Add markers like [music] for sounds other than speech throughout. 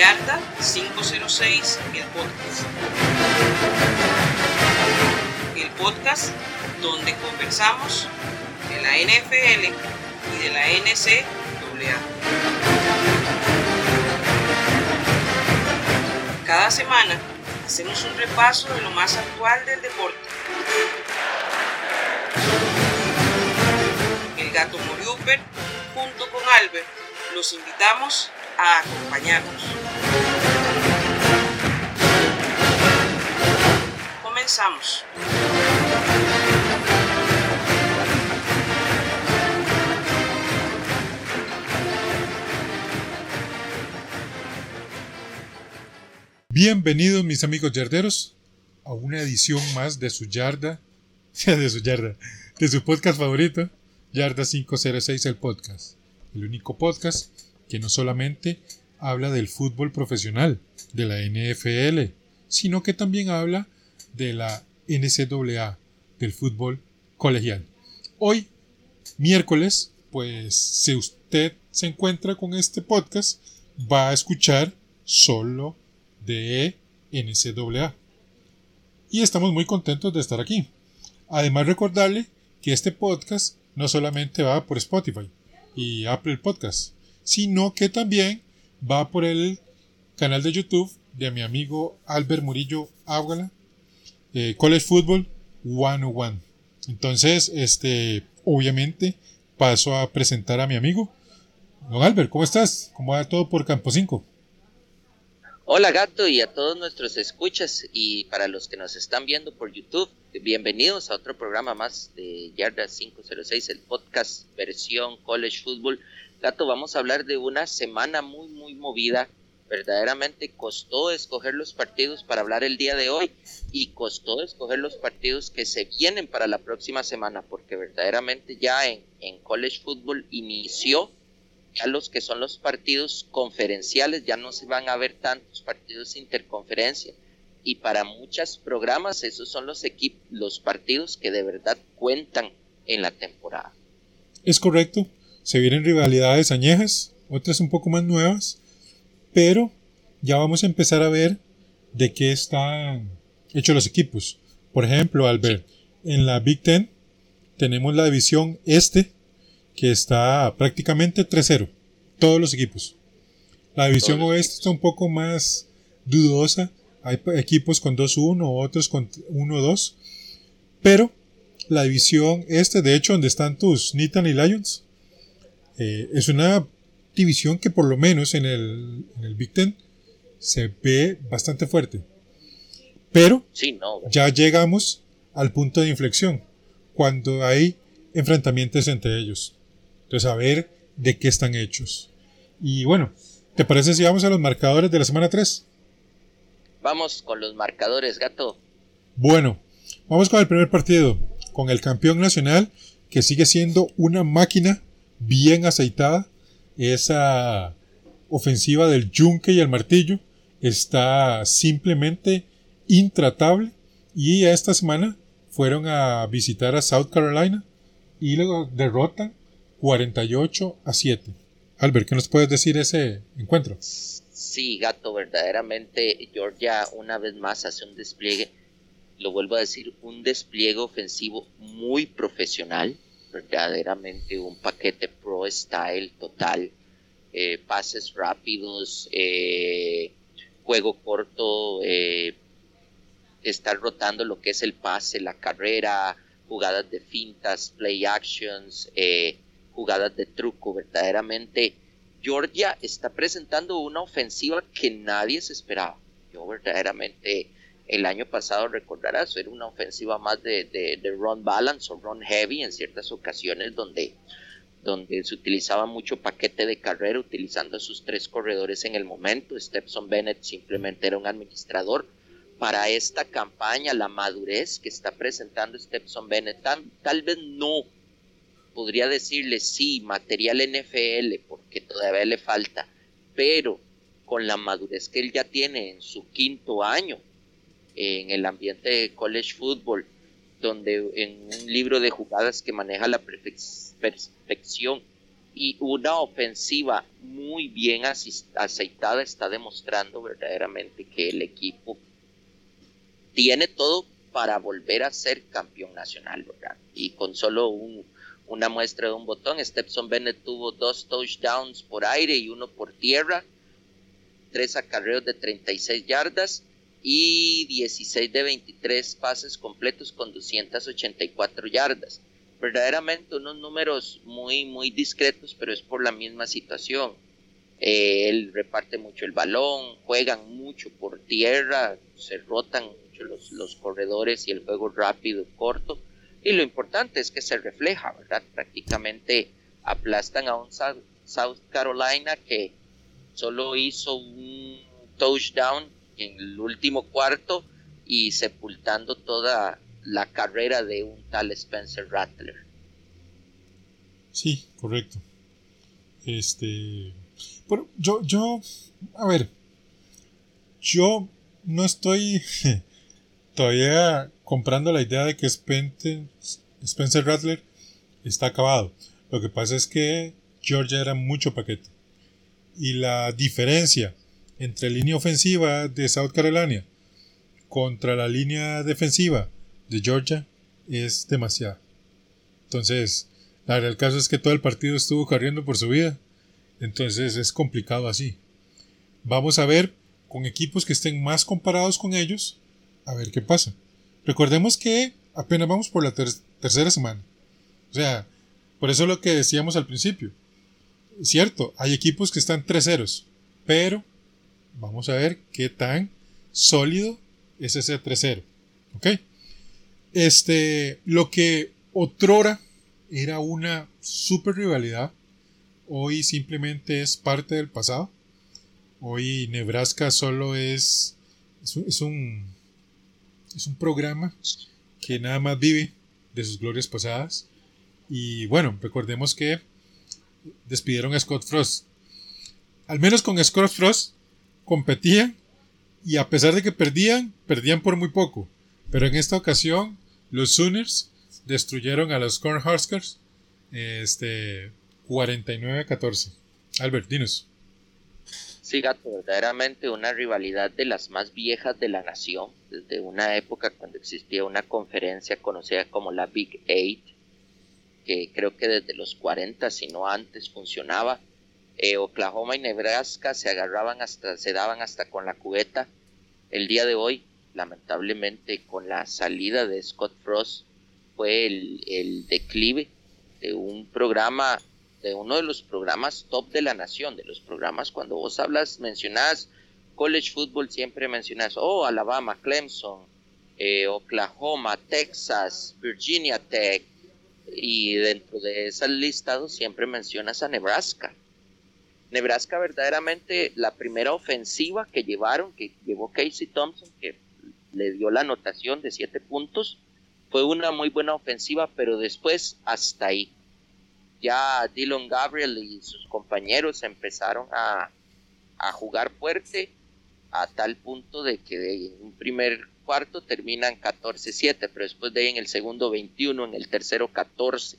Yarda 506, el podcast. El podcast donde conversamos de la NFL y de la NCAA. Cada semana hacemos un repaso de lo más actual del deporte. El gato Moriuper, junto con Albert, los invitamos a acompañarnos. Comenzamos. Bienvenidos mis amigos yarderos a una edición más de su yarda, [laughs] de su yarda, de su podcast favorito, Yarda 506 el podcast, el único podcast que no solamente habla del fútbol profesional, de la NFL, sino que también habla de la NCAA, del fútbol colegial. Hoy, miércoles, pues si usted se encuentra con este podcast, va a escuchar solo de NCAA. Y estamos muy contentos de estar aquí. Además recordarle que este podcast no solamente va por Spotify y Apple Podcast, sino que también va por el canal de YouTube de mi amigo Albert Murillo Águala, eh, College Football 101. Entonces, este, obviamente, paso a presentar a mi amigo. Don Albert, ¿cómo estás? ¿Cómo va todo por Campo 5? Hola gato y a todos nuestros escuchas y para los que nos están viendo por YouTube, bienvenidos a otro programa más de Yarda 506, el podcast versión College Football. Gato, vamos a hablar de una semana muy muy movida. Verdaderamente costó escoger los partidos para hablar el día de hoy y costó escoger los partidos que se vienen para la próxima semana porque verdaderamente ya en, en College Football inició ya los que son los partidos conferenciales, ya no se van a ver tantos partidos interconferencia. Y para muchos programas esos son los equipos, los partidos que de verdad cuentan en la temporada. Es correcto, se vienen rivalidades añejas, otras un poco más nuevas, pero ya vamos a empezar a ver de qué están hechos los equipos. Por ejemplo, Albert, en la Big Ten tenemos la división este, que está prácticamente 3-0. Todos los equipos. La división oeste está un poco más dudosa. Hay equipos con 2-1, otros con 1-2. Pero la división este, de hecho, donde están tus Nitan y Lions, eh, es una división que por lo menos en el, en el Big Ten se ve bastante fuerte. Pero ya llegamos al punto de inflexión, cuando hay enfrentamientos entre ellos. Entonces, a ver de qué están hechos. Y bueno, ¿te parece si vamos a los marcadores de la semana 3? Vamos con los marcadores, gato. Bueno, vamos con el primer partido, con el campeón nacional, que sigue siendo una máquina bien aceitada. Esa ofensiva del yunque y el martillo está simplemente intratable. Y esta semana fueron a visitar a South Carolina y luego derrotan 48 a 7. Albert, ¿qué nos puedes decir de ese encuentro? Sí, gato, verdaderamente Georgia una vez más hace un despliegue, lo vuelvo a decir, un despliegue ofensivo muy profesional, verdaderamente un paquete pro style total, eh, pases rápidos, eh, juego corto, eh, estar rotando lo que es el pase, la carrera, jugadas de fintas, play actions, jugadas de truco. Verdaderamente, Georgia está presentando una ofensiva que nadie se esperaba. Yo verdaderamente el año pasado recordarás, era una ofensiva más de, de, run balance o run heavy en ciertas ocasiones donde, donde se utilizaba mucho paquete de carrera utilizando a sus tres corredores en el momento. Stepson Bennett simplemente era un administrador. Para esta campaña, la madurez que está presentando Stepson Bennett, tal vez no podría decirle sí, material NFL, porque todavía le falta, pero con la madurez que él ya tiene en su quinto año en el ambiente de college football, donde en un libro de jugadas que maneja la perfección y una ofensiva muy bien aceitada está demostrando verdaderamente que el equipo tiene todo para volver a ser campeón nacional, ¿verdad? Y con solo una muestra de un botón, Stepson Bennett tuvo dos touchdowns por aire y uno por tierra, tres acarreos de 36 yardas y 16 de 23 pases completos con 284 yardas. Verdaderamente unos números muy, muy discretos, pero es por la misma situación. Eh, él reparte mucho el balón, juegan mucho por tierra, se rotan mucho los, los corredores y el juego rápido, corto. Y lo importante es que se refleja, ¿verdad? Prácticamente aplastan a un South Carolina que solo hizo un touchdown en el último cuarto y sepultando toda la carrera de un tal Spencer Rattler. Sí, correcto. Este, yo, yo, a ver, yo no estoy [laughs] todavía comprando la idea de que Spencer, Spencer Rattler está acabado. Lo que pasa es que Georgia era mucho paquete. Y la diferencia entre línea ofensiva de South Carolina contra la línea defensiva de Georgia es demasiado. Entonces, la verdad es que todo el partido estuvo corriendo por su vida. Entonces es complicado así. Vamos a ver con equipos que estén más comparados con ellos, a ver qué pasa. Recordemos que apenas vamos por la tercera semana. O sea, por eso lo que decíamos al principio. Cierto, hay equipos que están 3 ceros, pero Vamos a ver qué tan sólido es ese 3-0. ¿Ok? Este, lo que otrora era una super rivalidad, hoy simplemente es parte del pasado. Hoy Nebraska solo es, es, un, es un programa que nada más vive de sus glorias pasadas. Y bueno, recordemos que despidieron a Scott Frost. Al menos con Scott Frost competían y a pesar de que perdían, perdían por muy poco. Pero en esta ocasión, los Sooners destruyeron a los Cornhuskers este, 49-14. Albert, dinos. Sí, gato, verdaderamente una rivalidad de las más viejas de la nación, desde una época cuando existía una conferencia conocida como la Big Eight, que creo que desde los 40, si no antes, funcionaba eh, Oklahoma y Nebraska se agarraban hasta, se daban hasta con la cubeta. El día de hoy, lamentablemente, con la salida de Scott Frost, fue el, declive de un programa, de uno de los programas top de la nación, de los programas cuando vos hablas, mencionás college football, siempre mencionas, oh, Alabama, Clemson, eh, Oklahoma, Texas, Virginia Tech, y dentro de ese listado siempre mencionas a Nebraska. Nebraska verdaderamente la primera ofensiva que llevaron, que llevó Casey Thompson, que le dio la anotación de siete puntos, fue una muy buena ofensiva, pero después hasta ahí. Ya Dylan Gabriel y sus compañeros empezaron a, a jugar fuerte a tal punto de que en un primer cuarto terminan 14-7, pero después de ahí en el segundo 21, en el tercero 14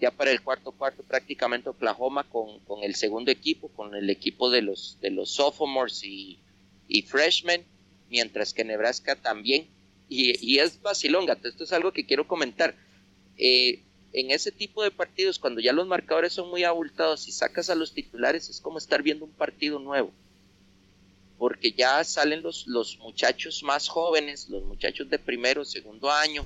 ya para el cuarto cuarto prácticamente Oklahoma con, con, el segundo equipo, con el equipo de los, de los sophomores y, y freshmen, mientras que Nebraska también. Y, y es vacilón, esto es algo que quiero comentar. Eh, en ese tipo de partidos, cuando ya los marcadores son muy abultados y sacas a los titulares, es como estar viendo un partido nuevo. Porque ya salen los, los muchachos más jóvenes, los muchachos de primero, segundo año,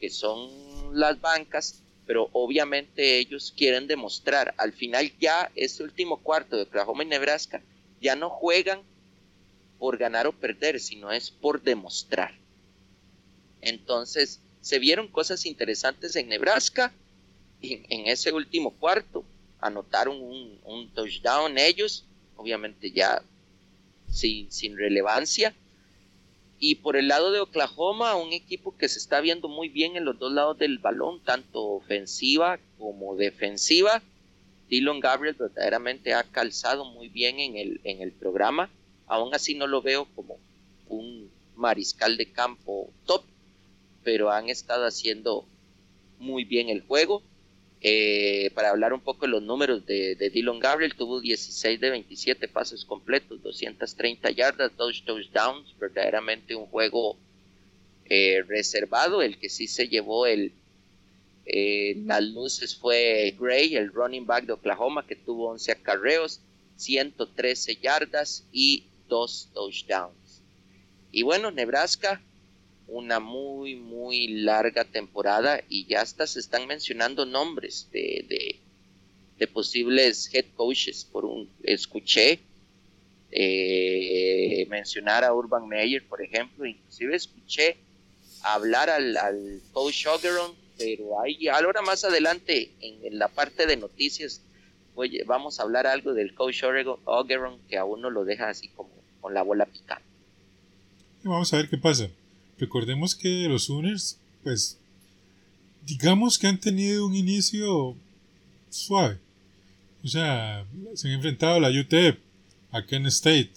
que son las bancas, pero obviamente ellos quieren demostrar. Al final ya este último cuarto de Oklahoma y Nebraska ya no juegan por ganar o perder, sino es por demostrar. Entonces se vieron cosas interesantes en Nebraska en, en ese último cuarto. Anotaron un, un touchdown ellos, obviamente ya sin, sin relevancia y por el lado de Oklahoma, un equipo que se está viendo muy bien en los dos lados del balón, tanto ofensiva como defensiva. Dylan Gabriel verdaderamente ha calzado muy bien en el, en el programa. Aún así no lo veo como un mariscal de campo top, pero han estado haciendo muy bien el juego. Eh, para hablar un poco de los números de, de, Dylan Gabriel, tuvo 16 de 27 pases completos, 230 yardas, dos touchdowns, verdaderamente un juego eh, reservado. El que sí se llevó el, eh, las luces fue Gray, el running back de Oklahoma, que tuvo 11 acarreos, 113 yardas y dos touchdowns. Y bueno, Nebraska una muy, muy larga temporada y ya hasta se están mencionando nombres de, de, posibles head coaches. Por un, escuché eh, mencionar a Urban Meyer, por ejemplo, inclusive escuché hablar al, al coach Ogeron, pero ahí ahora más adelante en, la parte de noticias oye, vamos a hablar algo del coach Ogeron que aún no lo deja así como con la bola picante. Vamos a ver qué pasa. Recordemos que los Sooners, pues, digamos que han tenido un inicio suave. O sea, se han enfrentado a la UTEP, a Kent State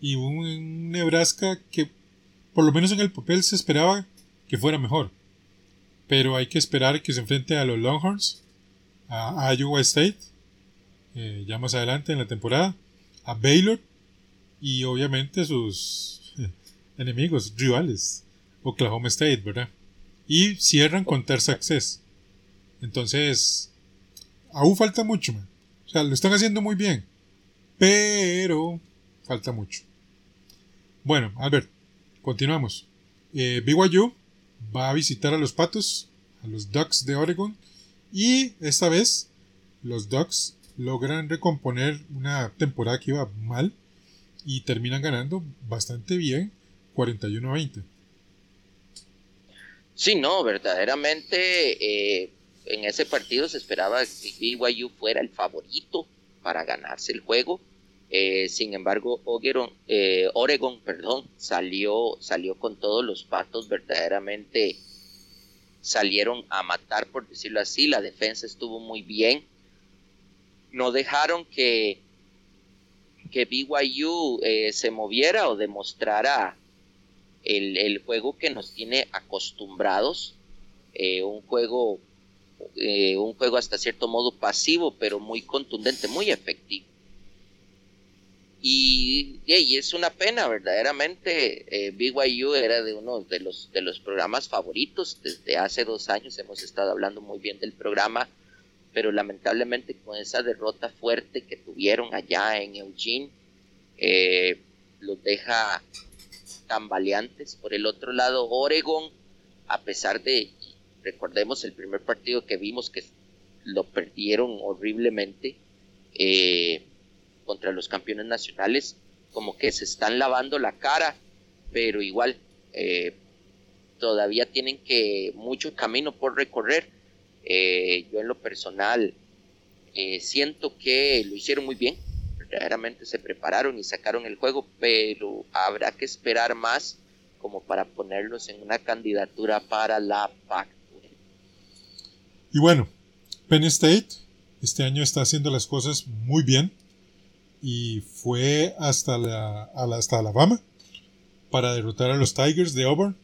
y un Nebraska que, por lo menos en el papel, se esperaba que fuera mejor. Pero hay que esperar que se enfrente a los Longhorns, a Iowa State, eh, ya más adelante en la temporada, a Baylor y obviamente sus [laughs] enemigos, rivales, Oklahoma State, ¿verdad? Y cierran con Terza Access. Entonces, aún falta mucho, man. O sea, lo están haciendo muy bien. Pero falta mucho. Bueno, Albert, continuamos. Eh, BYU va a visitar a los Patos, a los Ducks de Oregon. Y esta vez los Ducks logran recomponer una temporada que iba mal y terminan ganando bastante bien, 41 a 20. Sí, no, verdaderamente eh, en ese partido se esperaba que BYU fuera el favorito para ganarse el juego. Eh, sin embargo, Oregon, eh, Oregon perdón, salió, salió con todos los patos, verdaderamente salieron a matar, por decirlo así. La defensa estuvo muy bien. No dejaron que, que BYU se moviera o demostrara el, juego que nos tiene acostumbrados, eh, un juego eh, un juego hasta cierto modo pasivo, pero muy contundente, muy efectivo. Y, es una pena, verdaderamente. Eh, BYU era de uno de los, de los programas favoritos. Desde hace dos años hemos estado hablando muy bien del programa, pero lamentablemente con esa derrota fuerte que tuvieron allá en Eugene, los deja tambaleantes. Por el otro lado, Oregon, a pesar de, recordemos el primer partido que vimos que lo perdieron horriblemente eh, contra los campeones nacionales, como que se están lavando la cara, pero igual eh, todavía tienen que mucho camino por recorrer. Eh, yo en lo personal siento que lo hicieron muy bien, verdaderamente se prepararon y sacaron el juego, pero habrá que esperar más como para ponerlos en una candidatura para la PAC. Y bueno, Penn State este año está haciendo las cosas muy bien y fue hasta, la, hasta Alabama para derrotar a los Tigers de Auburn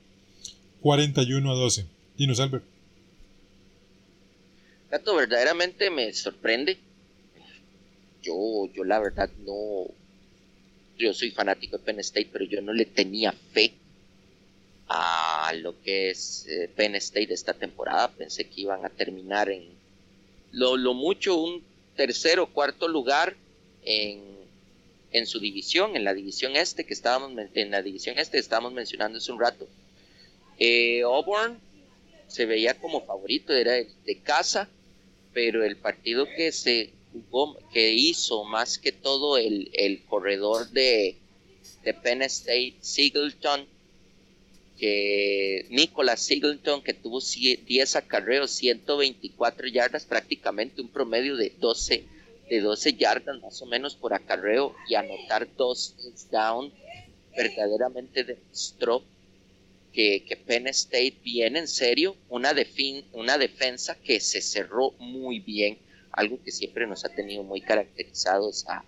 41 a 12. Dinos, Albert. Gato, verdaderamente me sorprende yo, yo la verdad no, yo soy fanático de Penn State, pero yo no le tenía fe a lo que es eh, Penn State esta temporada. Pensé que iban a terminar en lo, mucho un tercer o cuarto lugar en, en, su división, en la división este que estábamos en la división este estábamos mencionando hace un rato. Eh, Auburn se veía como favorito, era de casa, pero el partido que se que hizo más que todo el, corredor de, de Penn State, Singleton, que Nicolas Singleton, que tuvo 10 acarreos, 124 yardas, prácticamente un promedio de 12, de 12 yardas más o menos por acarreo y anotar dos touchdowns, verdaderamente demostró que, que, Penn State viene en serio, una, una defensa que se cerró muy bien algo que siempre nos ha tenido muy caracterizados a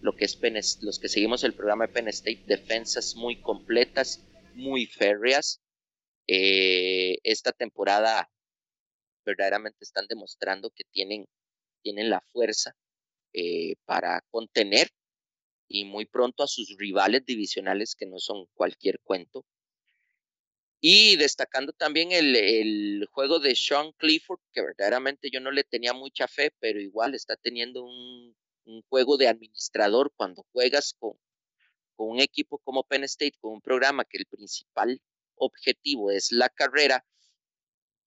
lo que es los que seguimos el programa de Penn State, defensas muy completas, muy férreas. Eh, esta temporada verdaderamente están demostrando que tienen, tienen la fuerza eh, para contener y muy pronto a sus rivales divisionales que no son cualquier cuento. Y destacando también el, el, juego de Sean Clifford, que verdaderamente yo no le tenía mucha fe, pero igual está teniendo un, un juego de administrador cuando juegas con, con un equipo como Penn State, con un programa que el principal objetivo es la carrera,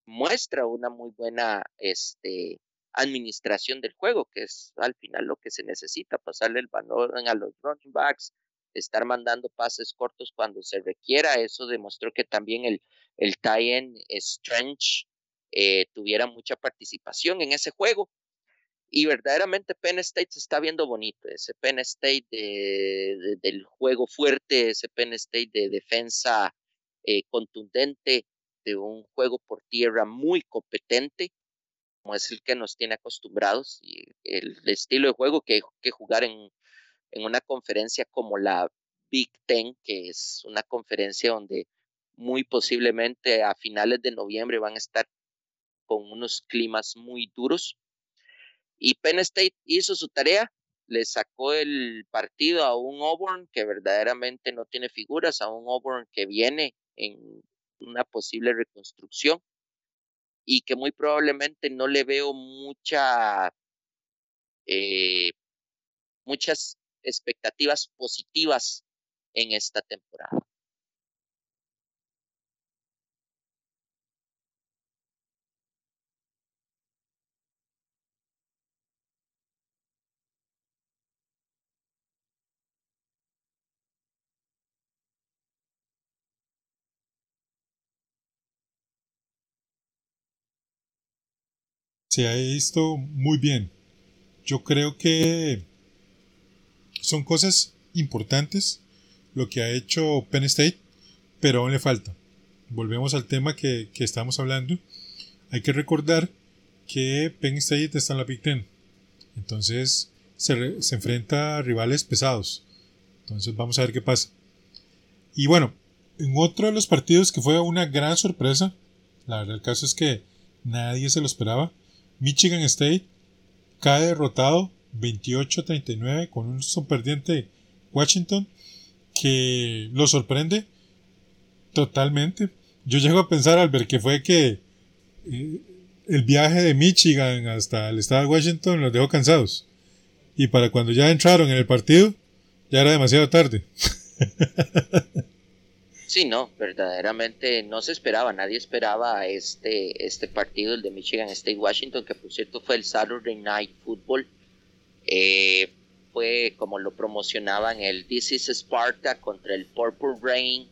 muestra una muy buena este, administración del juego, que es al final lo que se necesita, pasarle el balón a los running backs, estar mandando pases cortos cuando se requiera. Eso demostró que también el, el tie-in Strange eh, tuviera mucha participación en ese juego. Y verdaderamente Penn State se está viendo bonito, ese Penn State de, del juego fuerte, ese Penn State de defensa eh, contundente, de un juego por tierra muy competente, como es el que nos tiene acostumbrados, y el, estilo de juego que hay que jugar en, en una conferencia como la Big Ten, que es una conferencia donde muy posiblemente a finales de noviembre van a estar con unos climas muy duros. Y Penn State hizo su tarea, le sacó el partido a un Auburn que verdaderamente no tiene figuras, a un Auburn que viene en una posible reconstrucción y que muy probablemente no le veo mucha, eh, muchas expectativas positivas en esta temporada. se ha visto muy bien. Yo creo que son cosas importantes lo que ha hecho Penn State, pero aún le falta. Volvemos al tema que, que estamos hablando. Hay que recordar que Penn State está en la Big Ten. Entonces se, se enfrenta a rivales pesados. Entonces vamos a ver qué pasa. Y bueno, en otro de los partidos que fue una gran sorpresa, la verdad el caso es que nadie se lo esperaba, Michigan State cae derrotado 28-39 con un sorprendente Washington que lo sorprende totalmente. Yo llego a pensar al ver que fue que eh, el viaje de Michigan hasta el estado de Washington los dejó cansados. Y para cuando ya entraron en el partido, ya era demasiado tarde. [laughs] Sí, no, verdaderamente no se esperaba, nadie esperaba este, este partido, el de Michigan State Washington, que por cierto fue el Saturday Night Football. Eh, fue como lo promocionaban el This is Sparta contra el Purple Rain.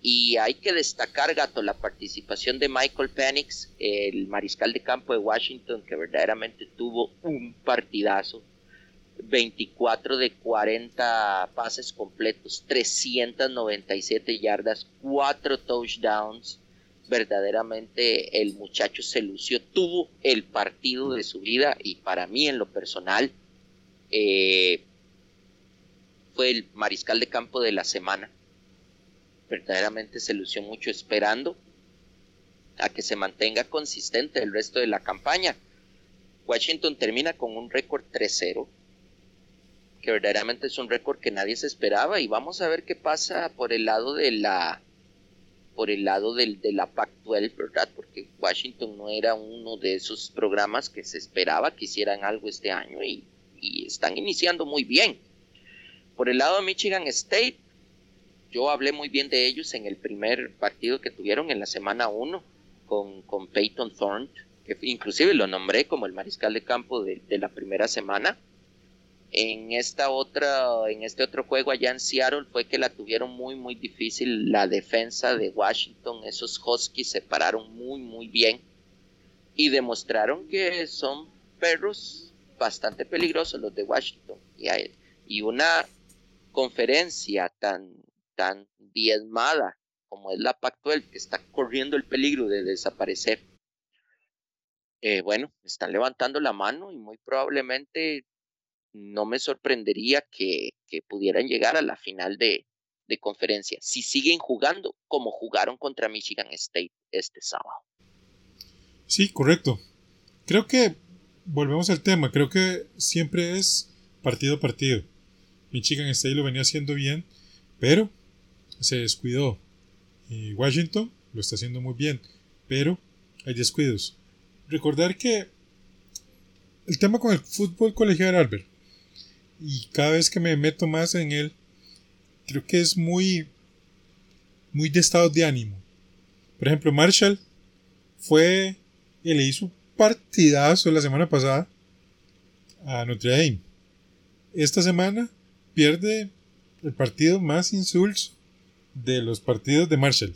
Y hay que destacar, Gato, la participación de Michael Penix, el mariscal de campo de Washington, que verdaderamente tuvo un partidazo 24 de 40 pases completos, 397 yardas, 4 touchdowns. Verdaderamente el muchacho se lució, tuvo el partido de su vida y para mí en lo personal eh, fue el mariscal de campo de la semana. Verdaderamente se lució mucho esperando a que se mantenga consistente el resto de la campaña. Washington termina con un récord 3-0 que verdaderamente es un récord que nadie se esperaba y vamos a ver qué pasa por el lado de la por el lado del, de la Pac-12, ¿verdad? Porque Washington no era uno de esos programas que se esperaba que hicieran algo este año y, y están iniciando muy bien. Por el lado de Michigan State, yo hablé muy bien de ellos en el primer partido que tuvieron en la semana 1 con, con Peyton Thorne, que inclusive lo nombré como el mariscal de campo de, la primera semana en esta otra, en este otro juego allá en Seattle fue que la tuvieron muy muy difícil la defensa de Washington. Esos Huskies se pararon muy muy bien y demostraron que son perros bastante peligrosos los de Washington. Y, una conferencia tan tan diezmada como es la Pac-12 que está corriendo el peligro de desaparecer. Eh, bueno, están levantando la mano y muy probablemente no me sorprendería que, pudieran llegar a la final de, conferencia si siguen jugando como jugaron contra Michigan State este sábado. Sí, correcto. Creo que volvemos al tema. Creo que siempre es partido a partido. Michigan State lo venía haciendo bien, pero se descuidó. Washington lo está haciendo muy bien, pero hay descuidos. Recordar que el tema con el fútbol colegial, Albert, y cada vez que me meto más en él, creo que es muy, muy de estado de ánimo. Por ejemplo, Marshall fue y le hizo partidazo la semana pasada a Notre Dame. Esta semana pierde el partido más insulso de los partidos de Marshall.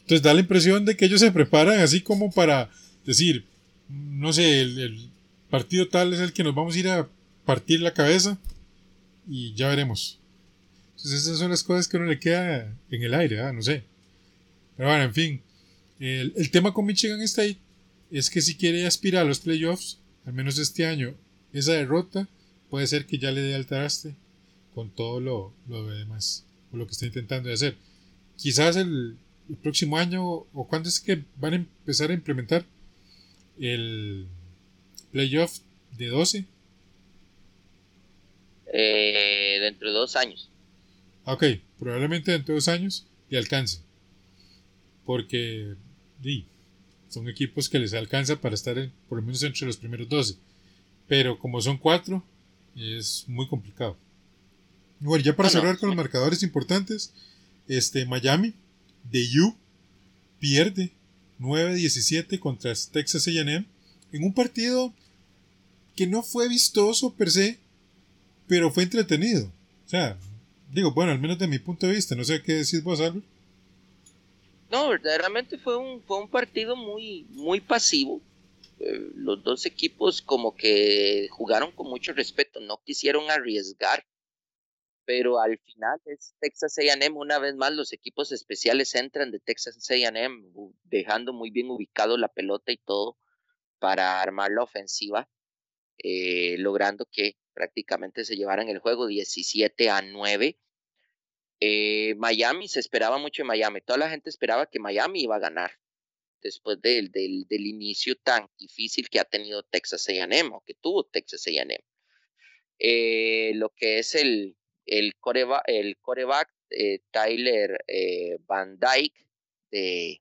Entonces da la impresión de que ellos se preparan así como para decir, no sé, el, partido tal es el que nos vamos a ir a partir la cabeza y ya veremos. Entonces esas son las cosas que uno le queda en el aire, ¿ah? no sé. Pero bueno, en fin. El, el, tema con Michigan State es que si quiere aspirar a los playoffs, al menos este año, esa derrota puede ser que ya le dé al traste con todo lo, lo demás, o lo que está intentando hacer. Quizás el, el próximo año, o cuándo es que van a empezar a implementar el playoff de 12. Eh, dentro de dos años. Ok, probablemente dentro de dos años le alcance. Porque son equipos que les alcanza para estar por lo menos entre los primeros 12. Pero como son cuatro, es muy complicado. Bueno, ya para cerrar con los marcadores importantes, este Miami de U pierde 9-17 contra Texas AM en un partido que no fue vistoso per se, pero fue entretenido. O sea, digo, bueno, al menos de mi punto de vista, no sé qué decís vos, Albert. No, verdaderamente fue un, fue un partido muy, muy pasivo. Eh, los dos equipos como que jugaron con mucho respeto, no quisieron arriesgar pero al final es Texas AM, una vez más los equipos especiales entran de Texas AM, dejando muy bien ubicado la pelota y todo para armar la ofensiva, eh, logrando que prácticamente se llevaran el juego 17 a 9. Eh, Miami, se esperaba mucho en Miami, toda la gente esperaba que Miami iba a ganar después del, del, del inicio tan difícil que ha tenido Texas AM o que tuvo Texas AM. Eh, lo que es el, el, el coreback eh, Tyler Van Dyke de,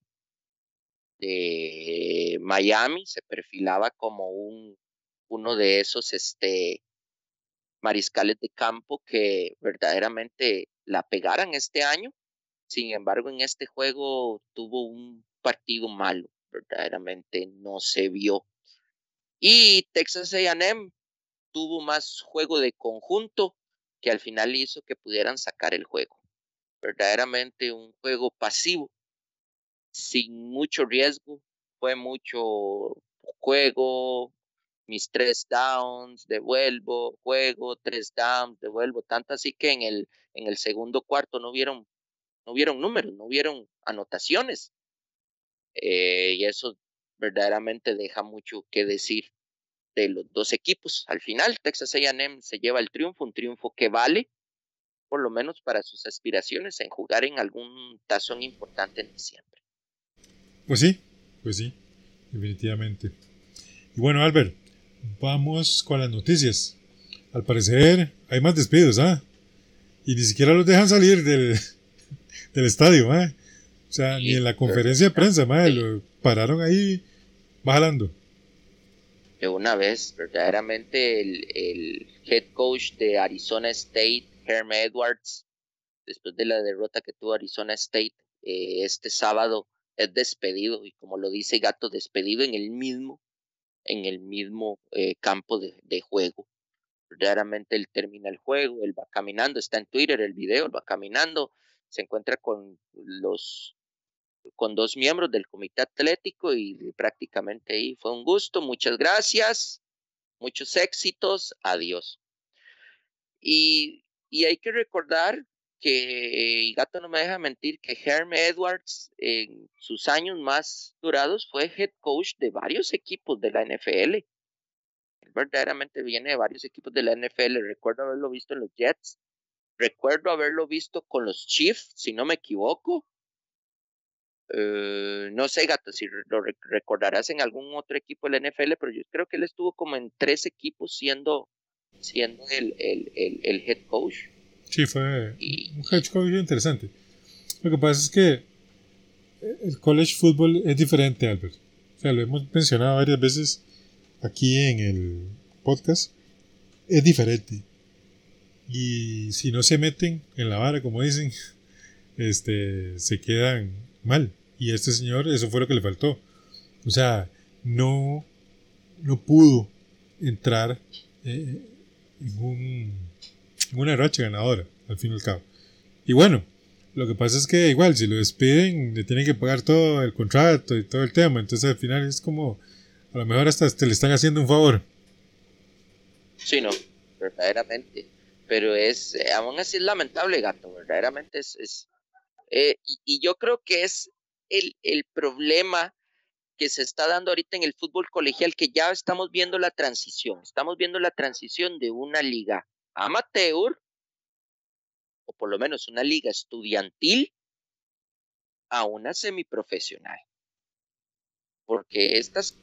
de, Miami se perfilaba como un, uno de esos este, mariscales de campo que verdaderamente la pegaran este año. Sin embargo, en este juego tuvo un partido malo, verdaderamente no se vio. Y Texas AM tuvo más juego de conjunto, que al final hizo que pudieran sacar el juego. Verdaderamente un juego pasivo, sin mucho riesgo, fue mucho juego, mis tres downs, devuelvo, juego, tres downs, devuelvo, tanto así que en el, en el segundo cuarto no hubieron, no hubieron números, no hubieron anotaciones. Eh, y eso verdaderamente deja mucho que decir de los dos equipos. Al final, Texas AM se lleva el triunfo, un triunfo que vale, por lo menos para sus aspiraciones en jugar en algún tazón importante en diciembre. Pues sí, pues sí, definitivamente. Y bueno, Albert, vamos con las noticias. Al parecer hay más despidos, ¿ah? Y ni siquiera los dejan salir del, [laughs] del estadio, ¿ah? O sea, ni en la conferencia de prensa, ¿ah? Lo pararon ahí bajando una vez, verdaderamente el, head coach de Arizona State, Herm Edwards, después de la derrota que tuvo Arizona State eh, este sábado, es despedido y como lo dice Gato, despedido en el mismo, en el mismo eh, campo de, juego. Verdaderamente él termina el juego, él va caminando, está en Twitter el video, va caminando, se encuentra con los con dos miembros del comité atlético y prácticamente ahí fue un gusto, muchas gracias, muchos éxitos, adiós. Y, y hay que recordar que, y Gato no me deja mentir, que Herm Edwards en sus años más durados fue head coach de varios equipos de la NFL. Él verdaderamente viene de varios equipos de la NFL. Recuerdo haberlo visto en los Jets. Recuerdo haberlo visto con los Chiefs, si no me equivoco Eh, no sé, gato, si lo recordarás en algún otro equipo de la NFL, pero yo creo que él estuvo como en tres equipos siendo, siendo el, el, el, head coach. Sí, fue un coach interesante. Lo que pasa es que el college football es diferente, Albert. O sea, lo hemos mencionado varias veces aquí en el podcast. Es diferente. Y si no se meten en la vara, como dicen, [laughs] este, se quedan mal. Y este señor, eso fue lo que le faltó. O sea, no, no pudo entrar eh, en, un, una racha ganadora, al fin y al cabo. Y bueno, lo que pasa es que igual, si lo despiden, le tienen que pagar todo el contrato y todo el tema. Entonces al final es como, a lo mejor hasta te le están haciendo un favor. Sí, no, verdaderamente. Pero es, eh, aún así es lamentable, gato, verdaderamente es... Eh, y, yo creo que es el, el problema que se está dando ahorita en el fútbol colegial, que ya estamos viendo la transición, estamos viendo la transición de una liga amateur, o por lo menos una liga estudiantil, a una semiprofesional. Porque estas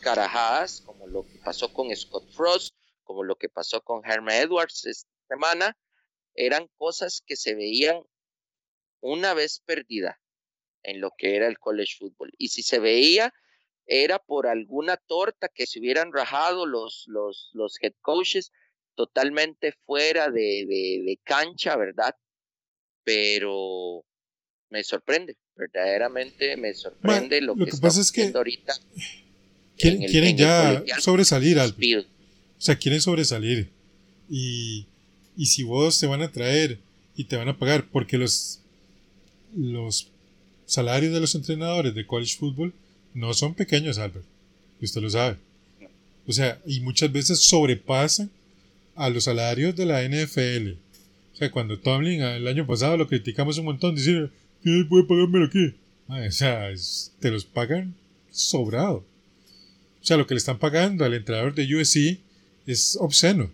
carajadas, como lo que pasó con Scott Frost, como lo que pasó con Herman Edwards esta semana, eran cosas que se veían una vez perdida en lo que era el college football. Y si se veía, era por alguna torta que se hubieran rajado los, los, los head coaches totalmente fuera de, de, cancha, ¿verdad? Pero me sorprende, verdaderamente me sorprende lo, que, pasa es que ahorita. Quieren, ya sobresalir, al O sea, quieren sobresalir. Y, y si vos te van a traer y te van a pagar, porque los los salarios de los entrenadores de college football no son pequeños, Albert. Usted lo sabe. O sea, y muchas veces sobrepasan a los salarios de la NFL. O sea, cuando Tomlin el año pasado lo criticamos un montón, decir, ¿qué puede pagarme aquí? o sea, te los pagan sobrado. O sea, lo que le están pagando al entrenador de USC es obsceno.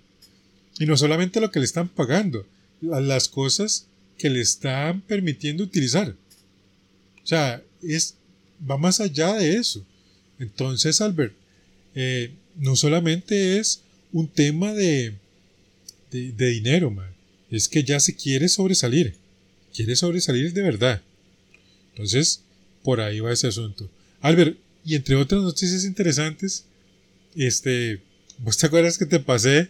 Y no solamente lo que le están pagando, las cosas que le están permitiendo utilizar. O sea, es, va más allá de eso. Entonces, Albert, eh, no solamente es un tema de, de, dinero, es que ya se quiere sobresalir. Quiere sobresalir de verdad. Entonces, por ahí va ese asunto. Albert, y entre otras noticias interesantes, este, ¿vos te acuerdas que te pasé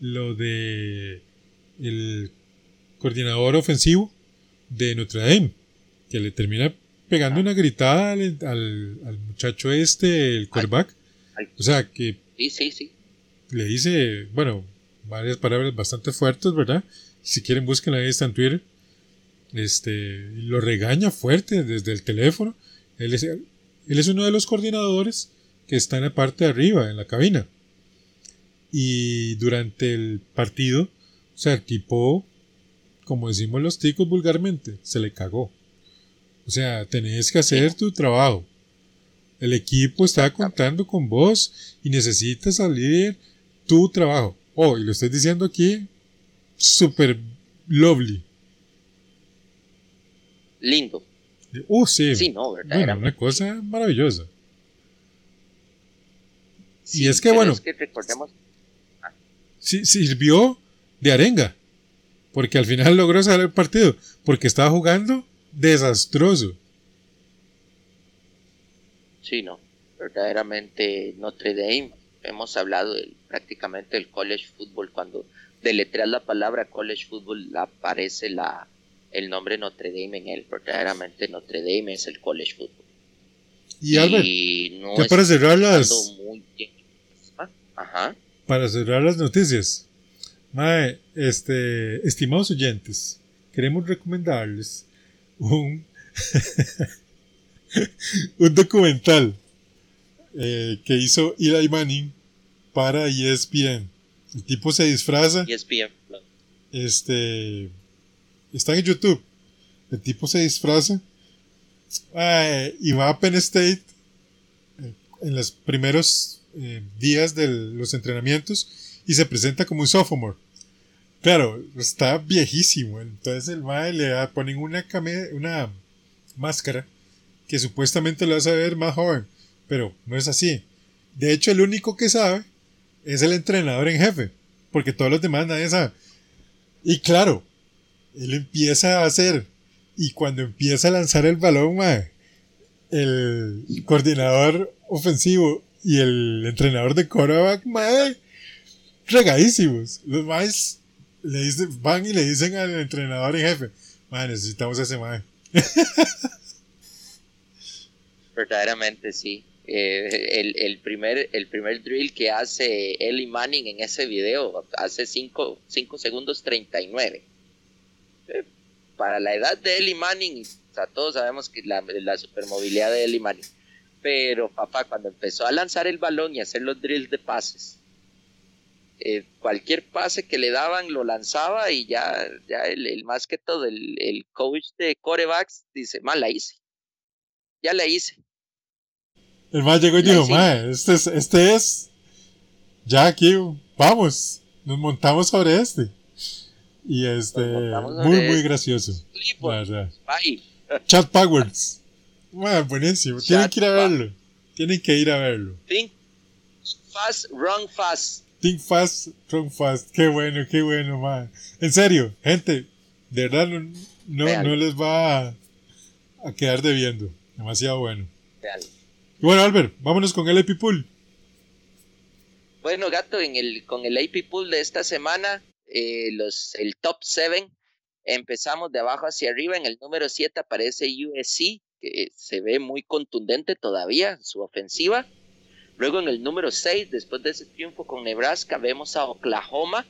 lo de el coordinador ofensivo de Notre Dame, que le termina pegando una gritada al, muchacho este, el quarterback. O sea, que sí, sí, sí. le dice, bueno, varias palabras bastante fuertes, ¿verdad? Si quieren, búsquenla ahí, está en Twitter. Este, lo regaña fuerte desde el teléfono. Él es, él es uno de los coordinadores que está en la parte de arriba, en la cabina. Y durante el partido, o sea, el tipo como decimos los ticos vulgarmente, se le cagó. O sea, tenés que hacer tu trabajo. El equipo está contando con vos y necesitas salir tu trabajo. Oh, y lo estoy diciendo aquí, super lovely. Lindo. Oh, sí. Sí, no, ¿verdad? una cosa maravillosa. y es que, bueno, es que recordemos... Ah. Sí, sirvió de arenga. Porque al final logró salir el partido. Porque estaba jugando desastroso. Sí, no. Verdaderamente Notre Dame. Hemos hablado prácticamente del college football. Cuando deletreas la palabra college football aparece la, el nombre Notre Dame en él. Verdaderamente Notre Dame es el college football. Y Albert, ya para cerrar las... Ajá. Para cerrar las noticias. Mae, este, estimados oyentes, queremos recomendarles un, [laughs] un documental eh, que hizo Eli Manning para ESPN. El tipo se disfraza. ESPN. Este. Está en YouTube. El tipo se disfraza. y va a Penn State eh, en los primeros eh, días de los entrenamientos y se presenta como un sophomore. Claro, está viejísimo. Entonces el mae le ponen una, una máscara que supuestamente lo a ver más joven, pero no es así. De hecho, el único que sabe es el entrenador en jefe, porque todos los demás nadie sabe. Y claro, él empieza a hacer, y cuando empieza a lanzar el balón, el coordinador ofensivo y el entrenador de quarterback, mae, regadísimos. Los más le van y le dicen al entrenador en jefe, mae, necesitamos ese mae. [laughs] Verdaderamente sí. Eh, el, el, primer, el primer drill que hace Eli Manning en ese video hace 5 segundos 39. Eh, para la edad de Eli Manning, o sea, todos sabemos que la, la supermovilidad de Eli Manning. Pero papá, cuando empezó a lanzar el balón y hacer los drills de pases, eh, cualquier pase que le daban lo lanzaba y ya, ya el, más que todo, el, el coach de corebacks dice, mal la hice. Ya la hice el más llegó y dijo, mae, este es, este es. Ya aquí, vamos, nos montamos sobre este. Y este, muy, muy este. gracioso. La verdad. [laughs] Chat Powers. buenísimo. Tienen que ir a verlo. Tienen que ir a verlo. Think fast, run fast. Think fast, run fast. Qué bueno, qué bueno, man. En serio, gente, de verdad no, no, les va a, a, quedar debiendo. Demasiado bueno. Bueno, Albert, vámonos con el AP Pool. Bueno, gato, en el, con el AP Pool de esta semana, eh, los, el top 7, empezamos de abajo hacia arriba. En el número 7 aparece USC, que se ve muy contundente todavía, su ofensiva. Luego en el número 6, después de ese triunfo con Nebraska, vemos a Oklahoma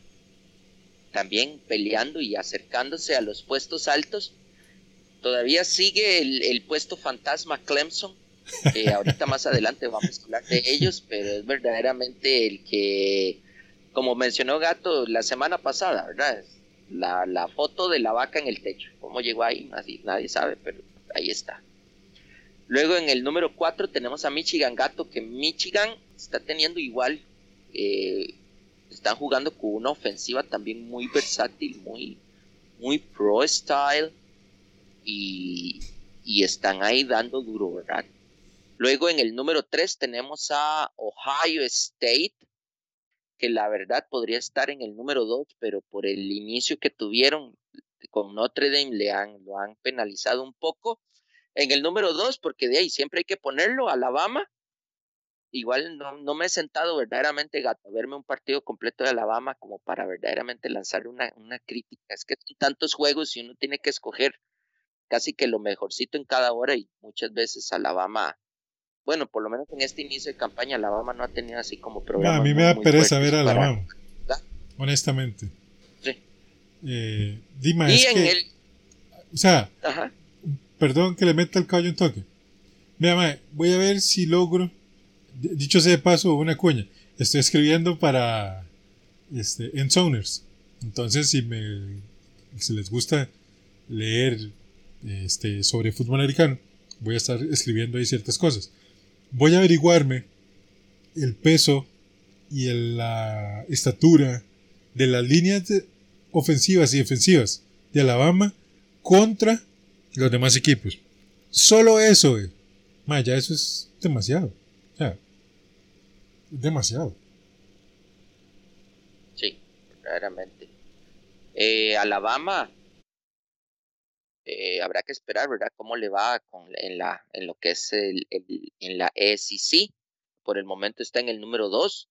también peleando y acercándose a los puestos altos. Todavía sigue el, el puesto fantasma Clemson, ahorita más adelante vamos a hablar de ellos, pero es verdaderamente el que, como mencionó Gato la semana pasada, ¿verdad? La, la foto de la vaca en el techo. ¿Cómo llegó ahí? Nadie, nadie sabe, pero ahí está. Luego en el número 4 tenemos a Michigan Gato, que Michigan está teniendo igual, eh, están jugando con una ofensiva también muy versátil, muy, muy pro style y, y están ahí dando duro, ¿verdad? Luego en el número 3 tenemos a Ohio State, que la verdad podría estar en el número 2, pero por el inicio que tuvieron con Notre Dame le han, lo han penalizado un poco. En el número 2, porque de ahí siempre hay que ponerlo, Alabama. Igual no, me he sentado verdaderamente a verme un partido completo de Alabama como para verdaderamente lanzar una, una crítica. Es que son tantos juegos y uno tiene que escoger casi que lo mejorcito en cada hora y muchas veces Alabama bueno, por lo menos en este inicio de campaña, Alabama no ha tenido así como programa. a mí me da pereza ver a Alabama. Honestamente. Sí. Eh, Dima, y en el... O sea, perdón que le meta el caballo en toque. Mira, voy a ver si logro. Dicho sea de paso, una cuña. Estoy escribiendo para este, Enzoners. Entonces, si me si les gusta leer este, sobre fútbol americano, voy a estar escribiendo ahí ciertas cosas voy a averiguarme el peso y la estatura de las líneas ofensivas y defensivas de Alabama contra los demás equipos. Solo eso, eh. ya eso es demasiado. Demasiado. Sí, verdaderamente. Eh, Alabama eh, habrá que esperar, ¿verdad? Cómo le va con, en, la, en lo que es el, en la SEC. Por el momento está en el número 2.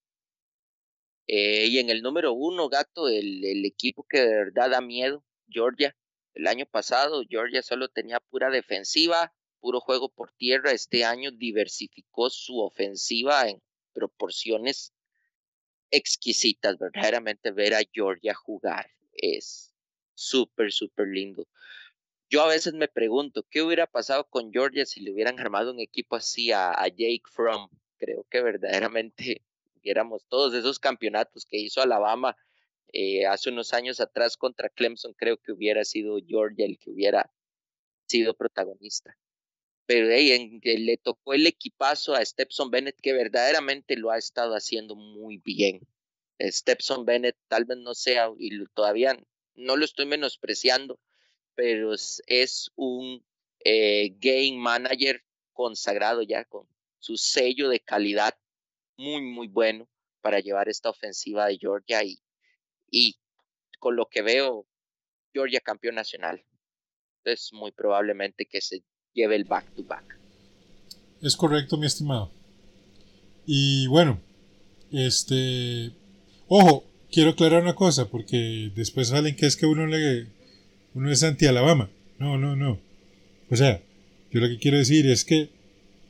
Eh, y en el número 1, gato, el, el equipo que de verdad da miedo, Georgia. El año pasado Georgia solo tenía pura defensiva, puro juego por tierra. Este año diversificó su ofensiva en proporciones exquisitas. Verdaderamente ver a Georgia jugar es súper, súper lindo. Yo a veces me pregunto, ¿qué hubiera pasado con Georgia si le hubieran armado un equipo así a, Jake Fromm? Creo que verdaderamente [laughs] viéramos todos esos campeonatos que hizo Alabama eh, hace unos años atrás contra Clemson, creo que hubiera sido Georgia el que hubiera sido protagonista. Pero ahí le tocó el equipazo a Stepson Bennett, que verdaderamente lo ha estado haciendo muy bien. Stepson Bennett tal vez no sea, y todavía no lo estoy menospreciando, pero es un eh, game manager consagrado ya con su sello de calidad muy, muy bueno para llevar esta ofensiva de Georgia y, y con lo que veo, Georgia campeón nacional. Entonces, muy probablemente que se lleve el back to back. Es correcto, mi estimado. Y bueno, este. Ojo, quiero aclarar una cosa, porque después salen que es que uno le. Uno es anti-Alabama. No, no, no. O sea, yo lo que quiero decir es que.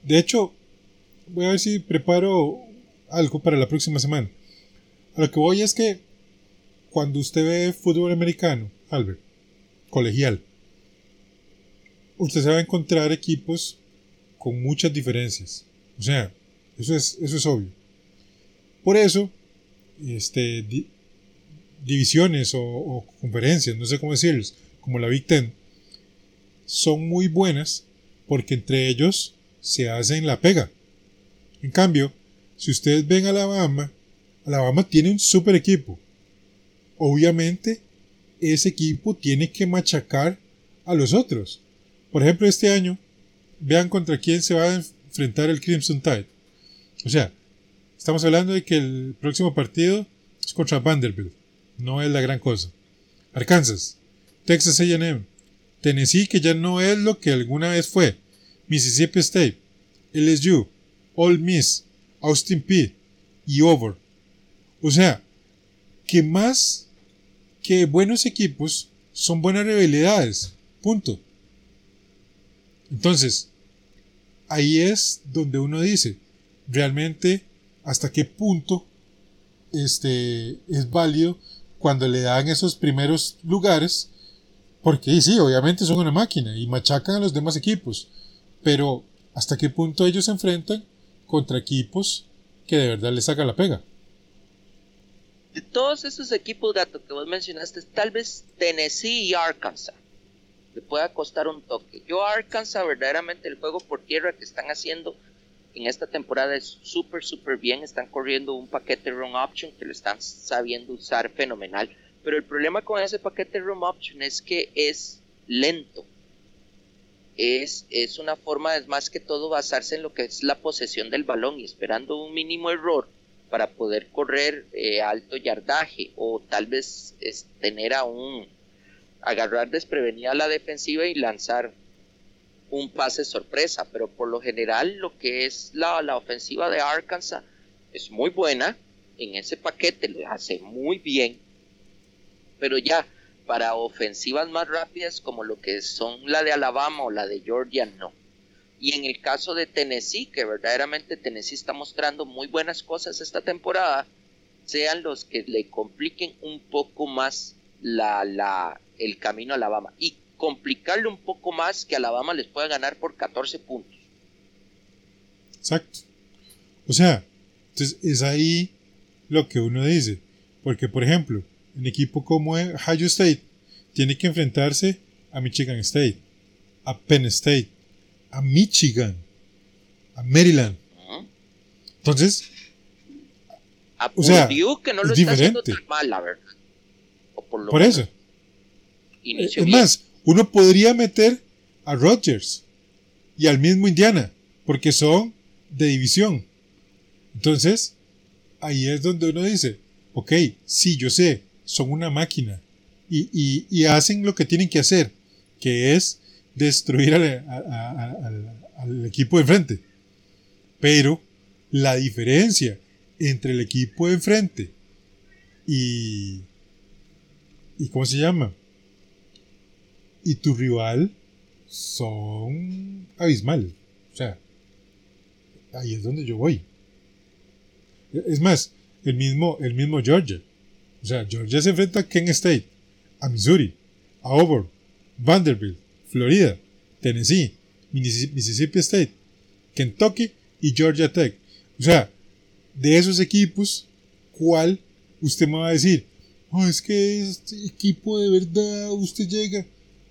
De hecho, voy a ver si preparo algo para la próxima semana. A lo que voy es que cuando usted ve fútbol americano, Albert, colegial, usted se va a encontrar equipos con muchas diferencias. O sea, eso es, eso es obvio. Por eso, este, divisiones o, conferencias, no sé cómo decirles, como la Big Ten, son muy buenas porque entre ellos se hacen la pega. En cambio, si ustedes ven a Alabama, Alabama tiene un super equipo. Obviamente, ese equipo tiene que machacar a los otros. Por ejemplo, este año, vean contra quién se va a enfrentar el Crimson Tide. O sea, estamos hablando de que el próximo partido es contra Vanderbilt. No es la gran cosa. Arkansas, Texas AM, Tennessee, que ya no es lo que alguna vez fue. Mississippi State, LSU, Ole Miss, Austin P y Over. O sea, que más que buenos equipos son buenas rivalidades. Punto. Entonces, ahí es donde uno dice, realmente hasta qué punto este, es válido cuando le dan esos primeros lugares, porque sí, obviamente son una máquina y machacan a los demás equipos, pero hasta qué punto ellos se enfrentan contra equipos que de verdad les saca la pega. De todos esos equipos, Gato, que vos mencionaste, tal vez Tennessee y Arkansas le pueda costar un toque. Yo Arkansas, verdaderamente, el juego por tierra que están haciendo en esta temporada es súper, súper bien. Están corriendo un paquete Run Option que lo están sabiendo usar fenomenal. Pero el problema con ese paquete Run Option es que es lento. Es, es una forma, es más que todo, basarse en lo que es la posesión del balón y esperando un mínimo error para poder correr eh, alto yardaje o tal vez tener a un agarrar desprevenida la defensiva y lanzar un pase sorpresa, pero por lo general lo que es la, la ofensiva de Arkansas es muy buena, en ese paquete lo hace muy bien, pero ya para ofensivas más rápidas como lo que son la de Alabama o la de Georgia, no. Y en el caso de Tennessee, que verdaderamente Tennessee está mostrando muy buenas cosas esta temporada, sean los que le compliquen un poco más la, la, el camino a Alabama. Y complicarle un poco más que Alabama les pueda ganar por 14 puntos. Exacto. O sea, entonces es ahí lo que uno dice. Porque, por ejemplo, un equipo como Ohio State tiene que enfrentarse a Michigan State, a Penn State, a Michigan, a Maryland. Entonces, a o sea, que no lo está haciendo tan mal, la verdad. por, por eso. Es más, uno podría meter a Rodgers y al mismo Indiana, porque son de división. Entonces, ahí es donde uno dice, ok, sí, yo sé, son una máquina y, hacen lo que tienen que hacer, que es destruir al, equipo de enfrente. Pero la diferencia entre el equipo de enfrente y, y ¿cómo se llama? y tu rival son abismales. O sea, ahí es donde yo voy. Es más, el mismo, el mismo Georgia. O sea, Georgia se enfrenta a Kent State, a Missouri, a Auburn, Vanderbilt, Florida, Tennessee, Mississippi State, Kentucky y Georgia Tech. O sea, de esos equipos, ¿cuál usted me va a decir? Oh, es que este equipo de verdad usted llega.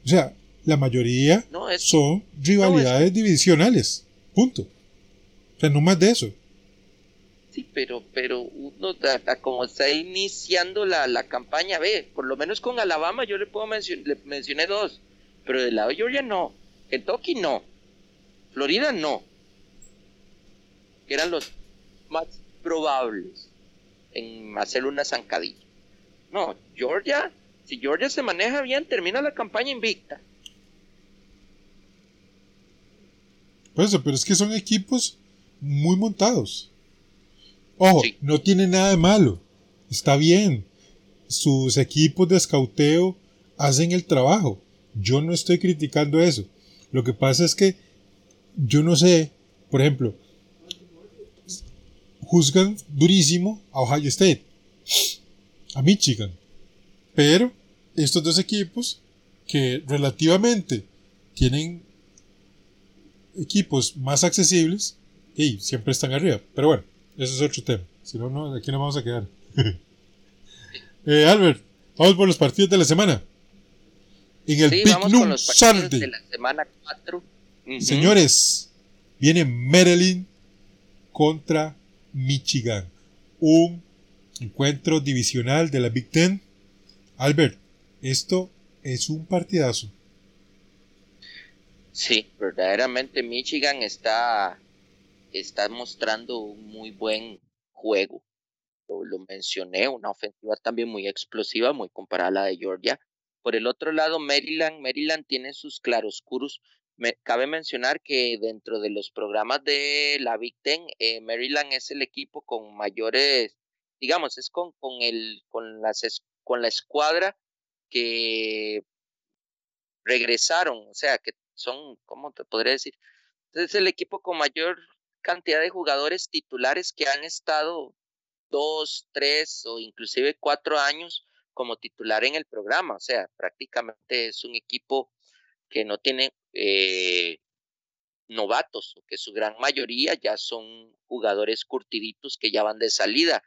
O sea, la mayoría son rivalidades divisionales. Punto. O sea, no más de eso. Sí, pero, pero uno, como está iniciando la, la, campaña, ve, por lo menos con Alabama yo le puedo mencionar, le mencioné dos, pero del lado de Georgia no, Kentucky no. Florida no. Eran los más probables en hacer una zancadilla. No, Georgia, si Georgia se maneja bien, termina la campaña invicta. Por eso, pero es que son equipos muy montados. Ojo, no tiene nada de malo. Está bien. Sus equipos de escauteo hacen el trabajo. Yo no estoy criticando eso. Lo que pasa es que yo no sé, por ejemplo, juzgan durísimo a Ohio State, a Michigan. Pero estos dos equipos que relativamente tienen equipos más accesibles y siempre están arriba. Pero bueno, eso es otro tema. Si no, no aquí nos vamos a quedar. [laughs] eh, Albert, vamos por los partidos de la semana. En el Big Noon Sunday. De la semana 4. Señores, viene Maryland contra Michigan. Un encuentro divisional de la Big Ten. Albert, esto es un partidazo. Sí, verdaderamente Michigan está, está mostrando un muy buen juego. Lo, mencioné, una ofensiva también muy explosiva, muy comparada a la de Georgia. Por el otro lado, Maryland, Maryland tiene sus claroscuros. Cabe mencionar que dentro de los programas de la Big Ten, eh, Maryland es el equipo con mayores, digamos, es con, con, el, con, las, con la escuadra que regresaron, o sea, que son, ¿cómo te podría decir? Es el equipo con mayor cantidad de jugadores titulares que han estado dos, tres o inclusive cuatro años como titular en el programa. O sea, prácticamente es un equipo que no tiene eh, novatos, que su gran mayoría ya son jugadores curtiditos que ya van de salida.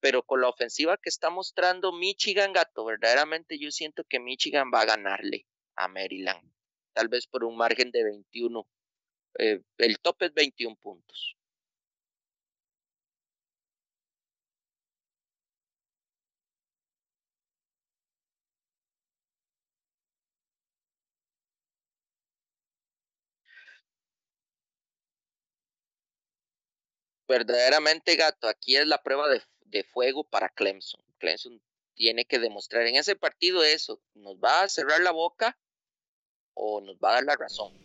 Pero con la ofensiva que está mostrando Michigan, gato, verdaderamente yo siento que Michigan va a ganarle a Maryland tal vez por un margen de 21. Eh, el tope es 21 puntos. verdaderamente gato, aquí es la prueba de, de, fuego para Clemson. Clemson tiene que demostrar en ese partido eso, nos va a cerrar la boca o nos va a dar la razón.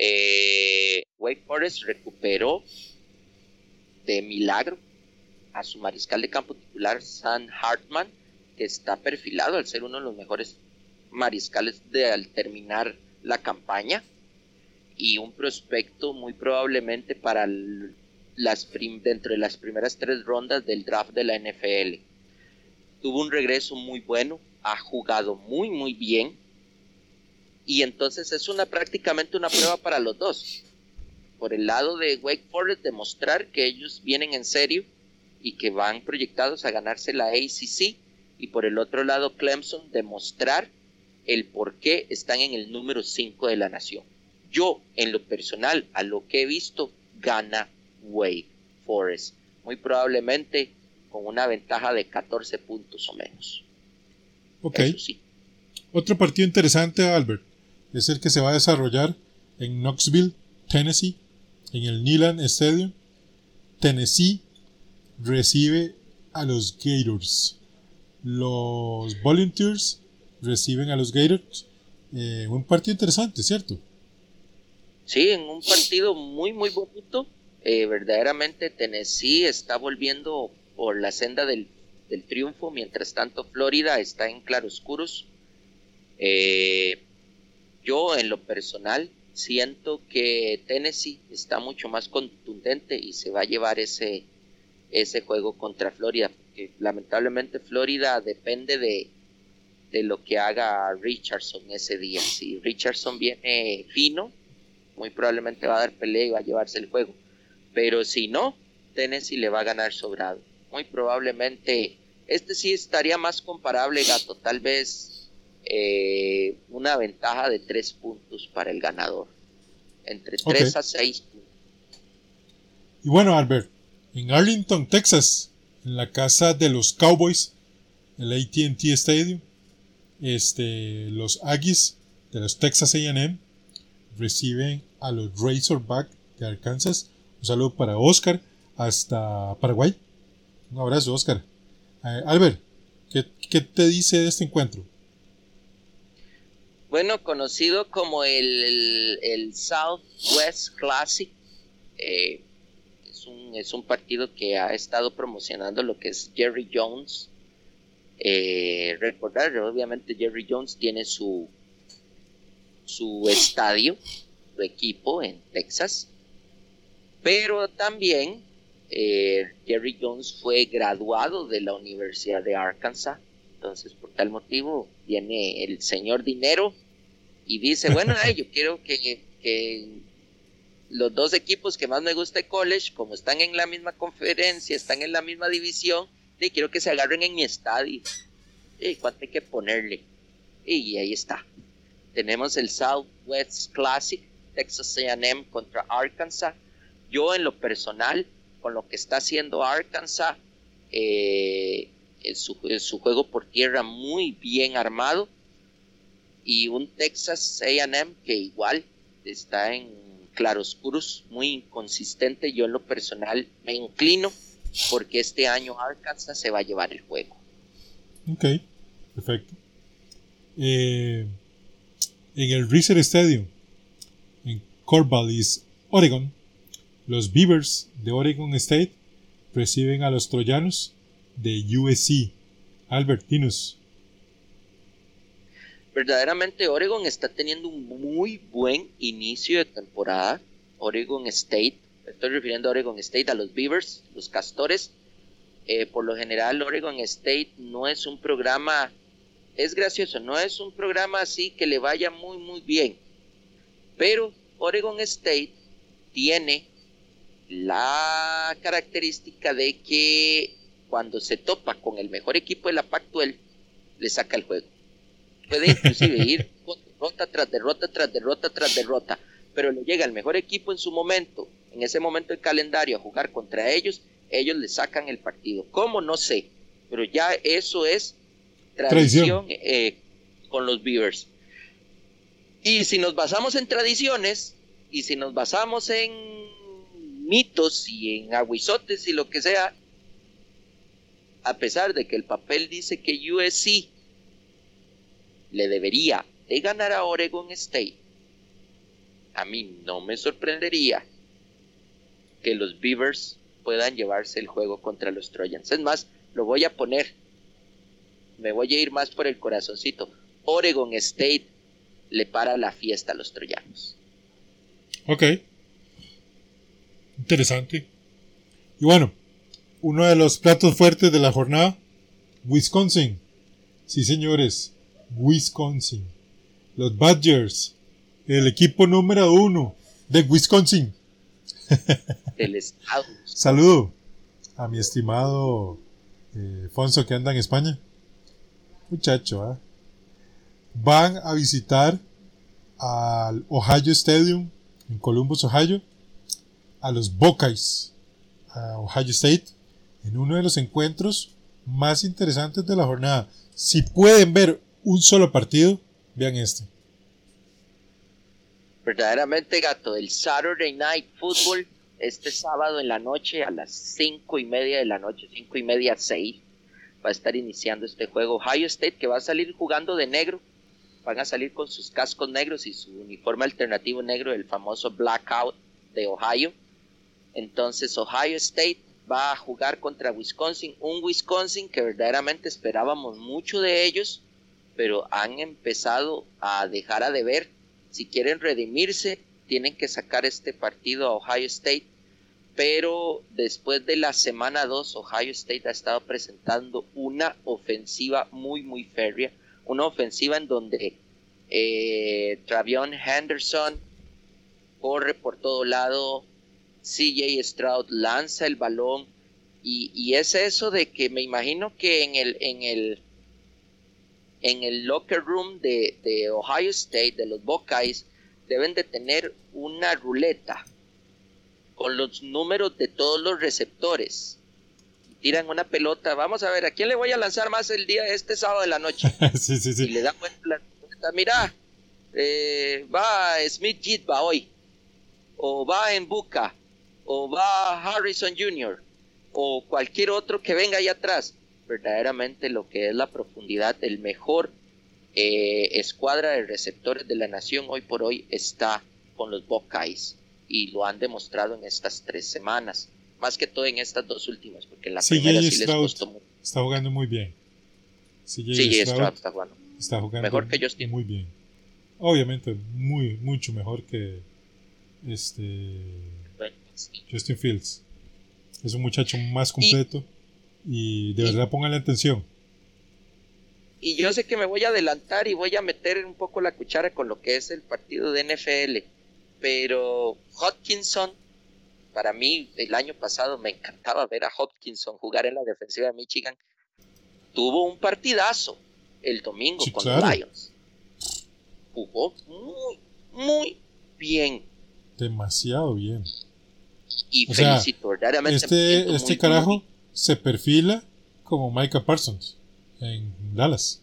Eh, Wake Forest recuperó de milagro a su mariscal de campo titular, Sam Hartman, que está perfilado al ser uno de los mejores mariscales de al terminar la campaña y un prospecto muy probablemente para las prim, dentro de las primeras tres rondas del draft de la NFL. Tuvo un regreso muy bueno, ha jugado muy muy bien y entonces es una prácticamente una prueba para los dos. Por el lado de Wake Forest, demostrar que ellos vienen en serio y que van proyectados a ganarse la ACC. Y por el otro lado, Clemson, demostrar el por qué están en el número 5 de la nación. Yo, en lo personal, a lo que he visto, gana Wake Forest. Muy probablemente con una ventaja de 14 puntos o menos. Ok. sí. Otro partido interesante, Albert es el que se va a desarrollar en Knoxville, Tennessee, en el Neyland Stadium. Tennessee recibe a los Gators. Los Volunteers reciben a los Gators. Eh, un partido interesante, ¿cierto? Sí, en un partido muy, muy bonito. Eh, verdaderamente Tennessee está volviendo por la senda del, del, triunfo, mientras tanto Florida está en claroscuros. Eh, yo en lo personal siento que Tennessee está mucho más contundente y se va a llevar ese, ese juego contra Florida, porque lamentablemente Florida depende de, de lo que haga Richardson ese día. Si Richardson viene fino, muy probablemente va a dar pelea y va a llevarse el juego. Pero si no, Tennessee le va a ganar sobrado. Muy probablemente, este sí estaría más comparable, gato. Tal vez eh, una ventaja de 3 puntos para el ganador. Entre 3 a 6 puntos. Y bueno, Albert, en Arlington, Texas, en la casa de los Cowboys, el ATT Stadium, este, los Aggies de los Texas AM reciben a los Razorback de Arkansas. Un saludo para Oscar hasta Paraguay. Un abrazo, Oscar. Eh, Albert, ¿qué, ¿qué, te dice de este encuentro? Bueno, conocido como el, el, Southwest Classic. Eh, es, un, es un partido que ha estado promocionando lo que es Jerry Jones. Eh, recordar, obviamente Jerry Jones tiene su, su estadio, su equipo en Texas, pero también eh, Jerry Jones fue graduado de la Universidad de Arkansas, entonces por tal motivo viene el señor dinero y dice, bueno, yo quiero que, los dos equipos que más me gusta de college, como están en la misma conferencia, están en la misma división, quiero que se agarren en mi estadio. ¿Y cuánto hay que ponerle? Y ahí está tenemos el Southwest Classic, Texas AM contra Arkansas. Yo en lo personal, con lo que está haciendo Arkansas, eh, su, juego por tierra muy bien armado, y un Texas AM que igual está en claroscuros, muy inconsistente. Yo en lo personal me inclino porque este año Arkansas se va a llevar el juego. Ok, perfecto. Eh, en el Reser Stadium, en Corvallis, Oregon, los Beavers de Oregon State reciben a los troyanos de USC. Albertinus. Verdaderamente Oregon está teniendo un muy buen inicio de temporada. Oregon State, estoy refiriendo a Oregon State, a los Beavers, los Castores. Eh, por lo general Oregon State no es un programa es gracioso, no es un programa así que le vaya muy muy bien, pero Oregon State tiene la característica de que cuando se topa con el mejor equipo de la Pac-12, le saca el juego. Puede inclusive [laughs] ir con derrota tras derrota tras derrota tras derrota, pero le llega el mejor equipo en su momento, en ese momento del calendario, a jugar contra ellos, ellos le sacan el partido. ¿Cómo? No sé, pero ya eso es tradición, eh, con los Beavers. Y si nos basamos en tradiciones y si nos basamos en mitos y en aguizotes y lo que sea, a pesar de que el papel dice que USC le debería de ganar a Oregon State, a mí no me sorprendería que los Beavers puedan llevarse el juego contra los Trojans. Es más, lo voy a poner me voy a ir más por el corazoncito. Oregon State le para la fiesta a los troyanos. Ok. Interesante. Y bueno, uno de los platos fuertes de la jornada, Wisconsin. Sí, señores, Wisconsin. Los Badgers, el equipo número uno de Wisconsin. [laughs] El estado. Saludo a mi estimado eh, Fonso que anda en España muchacho, ¿eh? van a visitar al Ohio Stadium en Columbus, Ohio, a los Buckeyes, a Ohio State, en uno de los encuentros más interesantes de la jornada. Si pueden ver un solo partido, vean este. Verdaderamente, gato, el Saturday Night Football, este sábado en la noche a las cinco y media de la noche, cinco y media, seis va a estar iniciando este juego. Ohio State que va a salir jugando de negro, van a salir con sus cascos negros y su uniforme alternativo negro, el famoso blackout de Ohio. Entonces Ohio State va a jugar contra Wisconsin, un Wisconsin que verdaderamente esperábamos mucho de ellos, pero han empezado a dejar a deber. Si quieren redimirse, tienen que sacar este partido a Ohio State pero después de la semana 2 Ohio State ha estado presentando una ofensiva muy muy férrea, una ofensiva en donde eh, Travion Henderson corre por todo lado, CJ Stroud lanza el balón y, es eso de que me imagino que en el en el en el locker room de, de Ohio State de los Buckeyes deben de tener una ruleta con los números de todos los receptores. Tiran una pelota, vamos a ver, ¿a quién le voy a lanzar más el día este sábado de la noche? [laughs] sí, sí, sí. Y le dan vuelta la pelota, mira, eh, va Smith Jitba hoy, o va en Buca, o va Harrison Jr., o cualquier otro que venga ahí atrás. Verdaderamente lo que es la profundidad, el mejor eh, escuadra de receptores de la nación hoy por hoy está con los Buckeyes y lo han demostrado en estas tres semanas, más que todo en estas dos últimas, porque en la primera sí les costó mucho. Está jugando muy bien. Sí, Stroud está jugando. Está jugando mejor que Justin. Muy bien. Obviamente, muy, mucho mejor que este Justin Fields. Es un muchacho más completo y, de verdad pónganle atención. Y yo sé que me voy a adelantar y voy a meter un poco la cuchara con lo que es el partido de NFL, pero Hodgkinson, para mí el año pasado me encantaba ver a Hodgkinson jugar en la defensiva de Michigan. Tuvo un partidazo el domingo con los Lions. Jugó muy, muy bien. Demasiado bien. Y felicito, Este, este carajo se perfila como Micah Parsons en Dallas.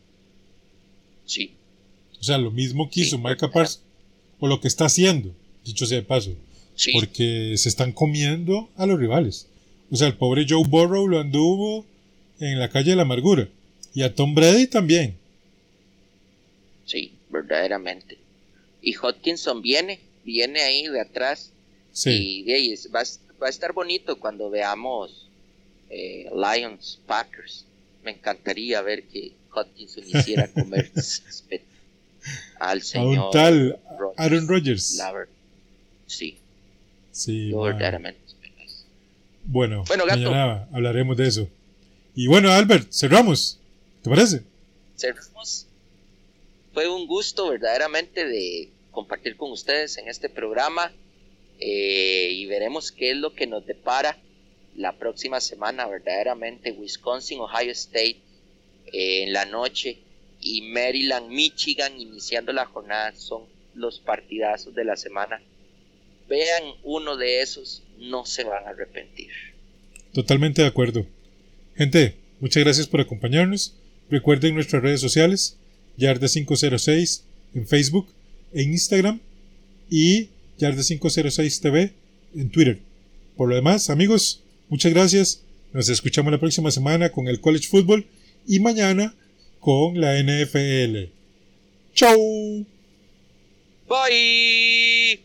Sí. O sea, lo mismo que hizo Micah Parsons, o lo que está haciendo, dicho sea de paso. Porque se están comiendo a los rivales. O sea, el pobre Joe Burrow lo anduvo en la calle de la amargura. Y a Tom Brady también. Sí, verdaderamente. Y Hodkinson viene, viene ahí de atrás. Sí. Y, va, a estar bonito cuando veamos eh, Lions Packers. Me encantaría ver que Hodkinson hiciera [laughs] comer al señor. A un tal Aaron Rodgers. Sí. Sí. verdaderamente. Bueno, bueno mañana hablaremos de eso. Y bueno, Albert, cerramos. ¿Te parece? Cerramos. Fue un gusto verdaderamente de compartir con ustedes en este programa eh, y veremos qué es lo que nos depara la próxima semana. Verdaderamente Wisconsin, Ohio State eh, en la noche y Maryland, Michigan iniciando la jornada son los partidazos de la semana. Vean uno de esos, no se van a arrepentir. Totalmente de acuerdo. Gente, muchas gracias por acompañarnos. Recuerden nuestras redes sociales, Yarda506 en Facebook, en Instagram y Yarda506 TV en Twitter. Por lo demás, amigos, muchas gracias. Nos escuchamos la próxima semana con el College Football y mañana con la NFL. ¡Chau! Bye.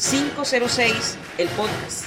506, el podcast.